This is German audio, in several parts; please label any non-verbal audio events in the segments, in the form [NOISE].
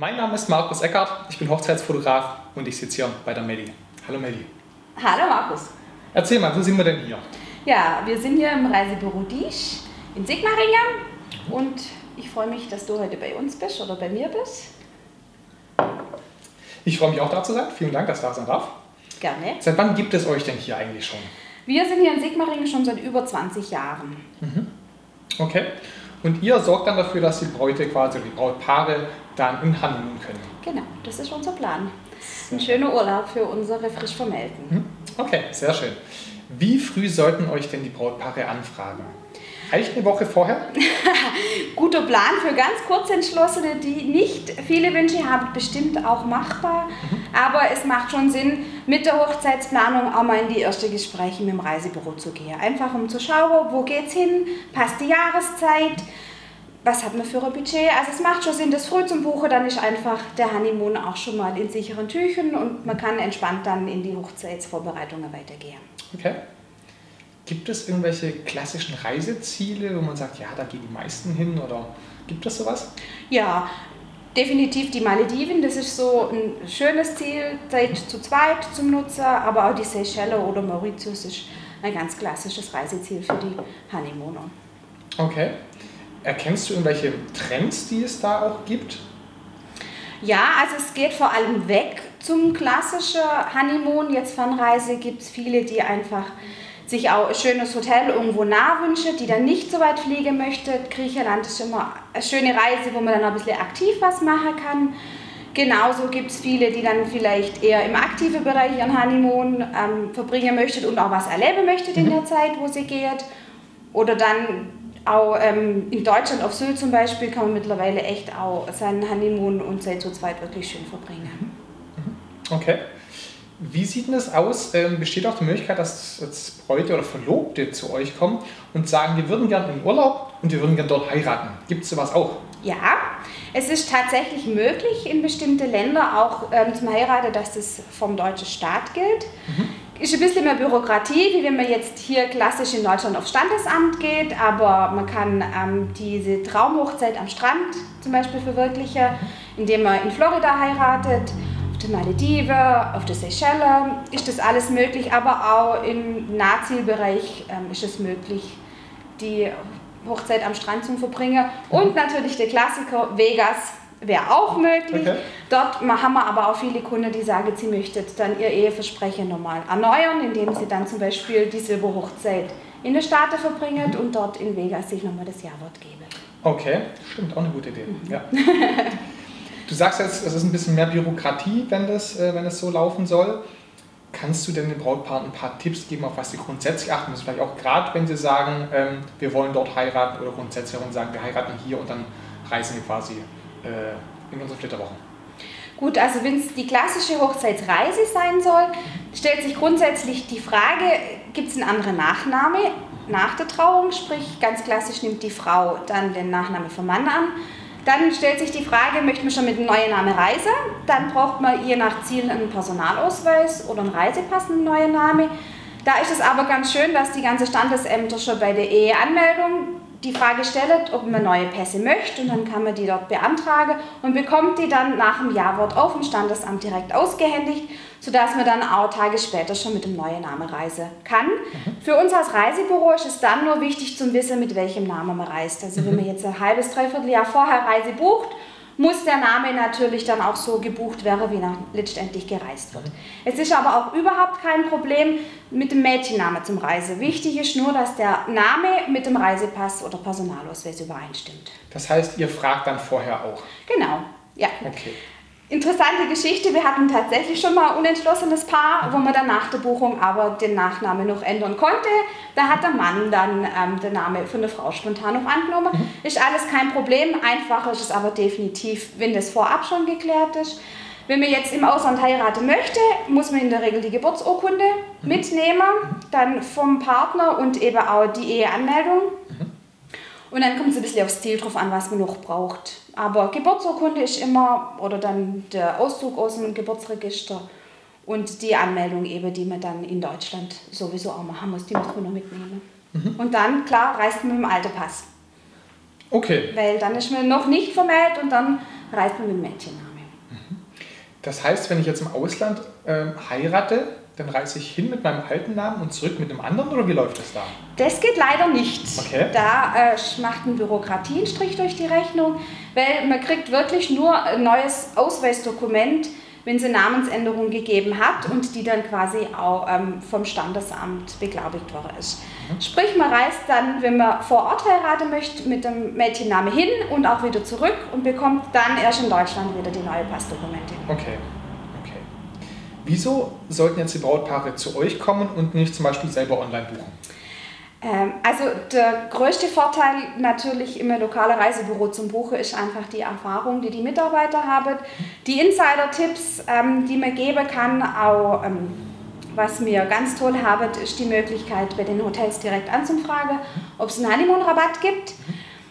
Mein Name ist Markus Eckert, ich bin Hochzeitsfotograf und ich sitze hier bei der Melli. Hallo Melli. Hallo Markus. Erzähl mal, wo sind wir denn hier? Ja, wir sind hier im Reisebüro Diesch in Sigmaringen und ich freue mich, dass du heute bei uns bist oder bei mir bist. Ich freue mich auch da zu sein. Vielen Dank, dass ich da sein darf. Gerne. Seit wann gibt es euch denn hier eigentlich schon? Wir sind hier in Sigmaringen schon seit über 20 Jahren. Okay. Und ihr sorgt dann dafür, dass die Bräute quasi, die Brautpaare dann in Honeymoon können. Genau, das ist unser Plan. Ein schöner Urlaub für unsere frisch Vermählten. Okay, sehr schön. Wie früh sollten euch denn die Brautpaare anfragen? Reicht eine Woche vorher? [LAUGHS] Guter Plan für ganz Kurzentschlossene, die nicht viele Wünsche haben, bestimmt auch machbar. Aber es macht schon Sinn, mit der Hochzeitsplanung auch mal in die ersten Gespräche mit dem Reisebüro zu gehen. Einfach um zu schauen, wo geht's hin, passt die Jahreszeit, was hat man für ein Budget. Also es macht schon Sinn, das früh zum Buchen, dann ist einfach der Honeymoon auch schon mal in sicheren Tüchern und man kann entspannt dann in die Hochzeitsvorbereitungen weitergehen. Okay. Gibt es irgendwelche klassischen Reiseziele, wo man sagt, ja, da gehen die meisten hin oder gibt es sowas? Ja, definitiv die Malediven, das ist so ein schönes Ziel, Zeit zu zweit zum Nutzer, aber auch die Seychellen oder Mauritius ist ein ganz klassisches Reiseziel für die Honeymooner. Okay. Erkennst du irgendwelche Trends, die es da auch gibt? Ja, also es geht vor allem weg zum klassischen Honeymoon. Jetzt Fernreise gibt es viele, die einfach sich auch ein schönes Hotel irgendwo nah wünschen, die dann nicht so weit fliegen möchte. Griechenland ist immer eine schöne Reise, wo man dann ein bisschen aktiv was machen kann. Genauso gibt es viele, die dann vielleicht eher im aktiven Bereich ihren Honeymoon ähm, verbringen möchten und auch was erleben möchten in der Zeit, wo sie geht. Oder dann auch ähm, in Deutschland auf Sylt zum Beispiel kann man mittlerweile echt auch seinen Honeymoon und Zeit zu zweit wirklich schön verbringen. Okay. Wie sieht denn das aus? Ähm, besteht auch die Möglichkeit, dass jetzt Bräute oder Verlobte zu euch kommen und sagen, wir würden gerne in Urlaub und wir würden gerne dort heiraten? Gibt es sowas auch? Ja, es ist tatsächlich möglich in bestimmte Länder auch ähm, zum Heiraten, dass das vom deutschen Staat gilt. Ist ein bisschen mehr Bürokratie, wie wenn man jetzt hier klassisch in Deutschland aufs Standesamt geht, aber man kann ähm, diese Traumhochzeit am Strand zum Beispiel verwirklichen, indem man in Florida heiratet, auf der Maledive, auf der Seychellen ist das alles möglich, aber auch im Nahzielbereich ähm, ist es möglich, die Hochzeit am Strand zu verbringen. Und natürlich der Klassiker Vegas wäre auch möglich. Okay. Dort haben wir aber auch viele Kunden, die sagen, sie möchten dann ihr Eheversprechen nochmal erneuern, indem sie dann zum Beispiel die Silberhochzeit in den Staaten verbringen und dort in Vegas sich nochmal das Jawort geben. Okay, stimmt, auch eine gute Idee. Ja. [LAUGHS] Du sagst jetzt, es ist ein bisschen mehr Bürokratie, wenn das, äh, wenn es so laufen soll. Kannst du denn den Brautpaaren ein paar Tipps geben, auf was sie grundsätzlich achten müssen? Vielleicht auch gerade, wenn sie sagen, ähm, wir wollen dort heiraten oder grundsätzlich auch sagen, wir heiraten hier und dann reisen wir quasi äh, in unsere Flitterwochen. Gut, also wenn es die klassische Hochzeitsreise sein soll, stellt sich grundsätzlich die Frage, gibt es einen anderen Nachname nach der Trauung? Sprich, ganz klassisch nimmt die Frau dann den Nachname vom Mann an. Dann stellt sich die Frage, möchte man schon mit einem neuen Namen reisen? Dann braucht man je nach Ziel einen Personalausweis oder einen Reisepass mit einem neuen Namen. Da ist es aber ganz schön, dass die ganze Standesämter schon bei der Eheanmeldung die Frage stellt, ob man neue Pässe möchte und dann kann man die dort beantragen und bekommt die dann nach dem Jawort auf dem Standesamt direkt ausgehändigt, sodass man dann auch Tage später schon mit dem neuen Namen reisen kann. Für uns als Reisebüro ist es dann nur wichtig zu wissen, mit welchem Namen man reist. Also wenn man jetzt ein halbes, dreiviertel Jahr vorher Reise bucht, muss der Name natürlich dann auch so gebucht werden, wie nach letztendlich gereist wird. Es ist aber auch überhaupt kein Problem mit dem Mädchennamen zum Reise. Wichtig ist nur, dass der Name mit dem Reisepass oder Personalausweis übereinstimmt. Das heißt, ihr fragt dann vorher auch. Genau, ja. Okay. Interessante Geschichte. Wir hatten tatsächlich schon mal ein unentschlossenes Paar, wo man dann nach der Buchung aber den Nachnamen noch ändern konnte. Da hat der Mann dann ähm, den Namen von der Frau spontan noch angenommen. Ist alles kein Problem. Einfacher ist es aber definitiv, wenn das vorab schon geklärt ist. Wenn man jetzt im Ausland heiraten möchte, muss man in der Regel die Geburtsurkunde mitnehmen, dann vom Partner und eben auch die Eheanmeldung. Und dann kommt es ein bisschen aufs Ziel drauf an, was man noch braucht. Aber Geburtsurkunde ist immer, oder dann der Auszug aus dem Geburtsregister und die Anmeldung eben, die man dann in Deutschland sowieso auch machen muss, die muss man noch mitnehmen. Und dann, klar, reist man mit dem alten Pass. Okay. Weil dann ist man noch nicht vermählt und dann reist man mit dem Mädchennamen. Das heißt, wenn ich jetzt im Ausland ähm, heirate, dann reise ich hin mit meinem alten Namen und zurück mit einem anderen oder wie läuft das da? Das geht leider nicht. Okay. Da äh, macht ein Bürokratie einen Strich durch die Rechnung, weil man kriegt wirklich nur ein neues Ausweisdokument, wenn es eine Namensänderung gegeben hat und die dann quasi auch ähm, vom Standesamt beglaubigt worden ist. Mhm. Sprich, man reist dann, wenn man vor Ort heiraten möchte, mit dem Mädchenname hin und auch wieder zurück und bekommt dann erst in Deutschland wieder die neue Passdokumente. Okay. Wieso sollten jetzt die Brautpaare zu euch kommen und nicht zum Beispiel selber online buchen? Ähm, also der größte Vorteil natürlich im lokalen Reisebüro zum Buchen ist einfach die Erfahrung, die die Mitarbeiter haben, die Insider-Tipps, ähm, die man geben kann, auch ähm, was wir ganz toll haben, ist die Möglichkeit, bei den Hotels direkt anzufragen, ob es einen Honeymoon-Rabatt gibt.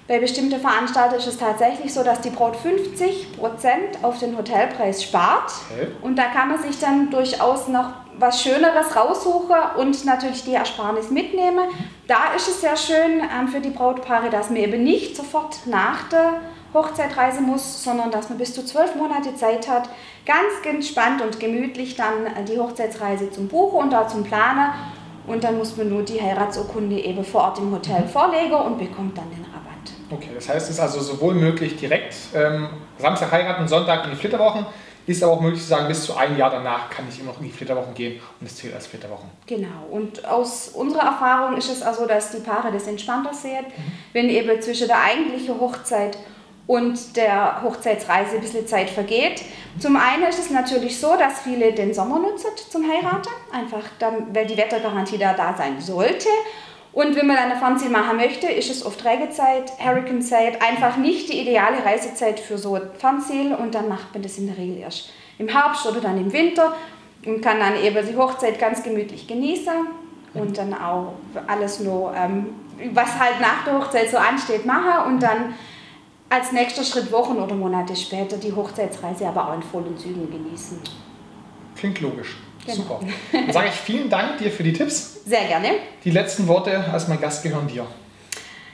Bei bestimmten Veranstaltern ist es tatsächlich so, dass die Braut 50% auf den Hotelpreis spart. Okay. Und da kann man sich dann durchaus noch was Schöneres raussuchen und natürlich die Ersparnis mitnehmen. Da ist es sehr schön ähm, für die Brautpaare, dass man eben nicht sofort nach der Hochzeit reisen muss, sondern dass man bis zu zwölf Monate Zeit hat, ganz entspannt und gemütlich dann äh, die Hochzeitsreise zum Buchen und da zum Planen. Und dann muss man nur die Heiratsurkunde eben vor Ort im Hotel vorlegen und bekommt dann den Rabatt. Das heißt, es ist also sowohl möglich direkt ähm, Samstag heiraten, Sonntag in die Flitterwochen, ist aber auch möglich zu sagen, bis zu einem Jahr danach kann ich immer noch in die Flitterwochen gehen und es zählt als Flitterwochen. Genau, und aus unserer Erfahrung ist es also, dass die Paare das entspannter sehen, mhm. wenn eben zwischen der eigentlichen Hochzeit und der Hochzeitsreise ein bisschen Zeit vergeht. Zum einen ist es natürlich so, dass viele den Sommer nutzen zum Heiraten, einfach dann, weil die Wettergarantie da, da sein sollte. Und wenn man eine Fernziel machen möchte, ist es oft Regezeit, Hurricane-Zeit, einfach nicht die ideale Reisezeit für so ein Fernziel und dann macht man das in der Regel erst im Herbst oder dann im Winter und kann dann eben die Hochzeit ganz gemütlich genießen und dann auch alles nur, ähm, was halt nach der Hochzeit so ansteht, machen und dann als nächster Schritt Wochen oder Monate später die Hochzeitsreise aber auch in vollen Zügen genießen. Klingt logisch. Genau. Super. Dann sage ich vielen Dank dir für die Tipps. Sehr gerne. Die letzten Worte als mein Gast gehören dir.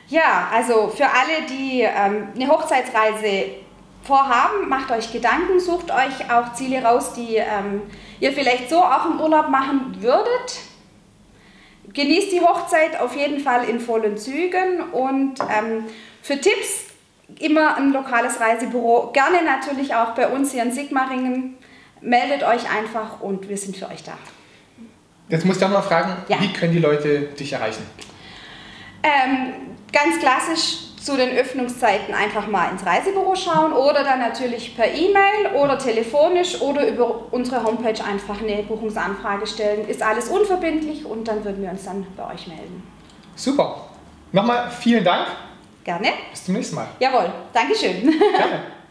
Ja, also für alle, die ähm, eine Hochzeitsreise vorhaben, macht euch Gedanken, sucht euch auch Ziele raus, die ähm, ihr vielleicht so auch im Urlaub machen würdet. Genießt die Hochzeit auf jeden Fall in vollen Zügen und ähm, für Tipps immer ein lokales Reisebüro. Gerne natürlich auch bei uns hier in Sigmaringen meldet euch einfach und wir sind für euch da. Jetzt muss ich auch noch fragen, ja. wie können die Leute dich erreichen? Ähm, ganz klassisch zu den Öffnungszeiten einfach mal ins Reisebüro schauen oder dann natürlich per E-Mail oder telefonisch oder über unsere Homepage einfach eine Buchungsanfrage stellen. Ist alles unverbindlich und dann würden wir uns dann bei euch melden. Super. Nochmal vielen Dank. Gerne. Bis zum nächsten Mal. Jawohl. Dankeschön. Gerne. [LAUGHS]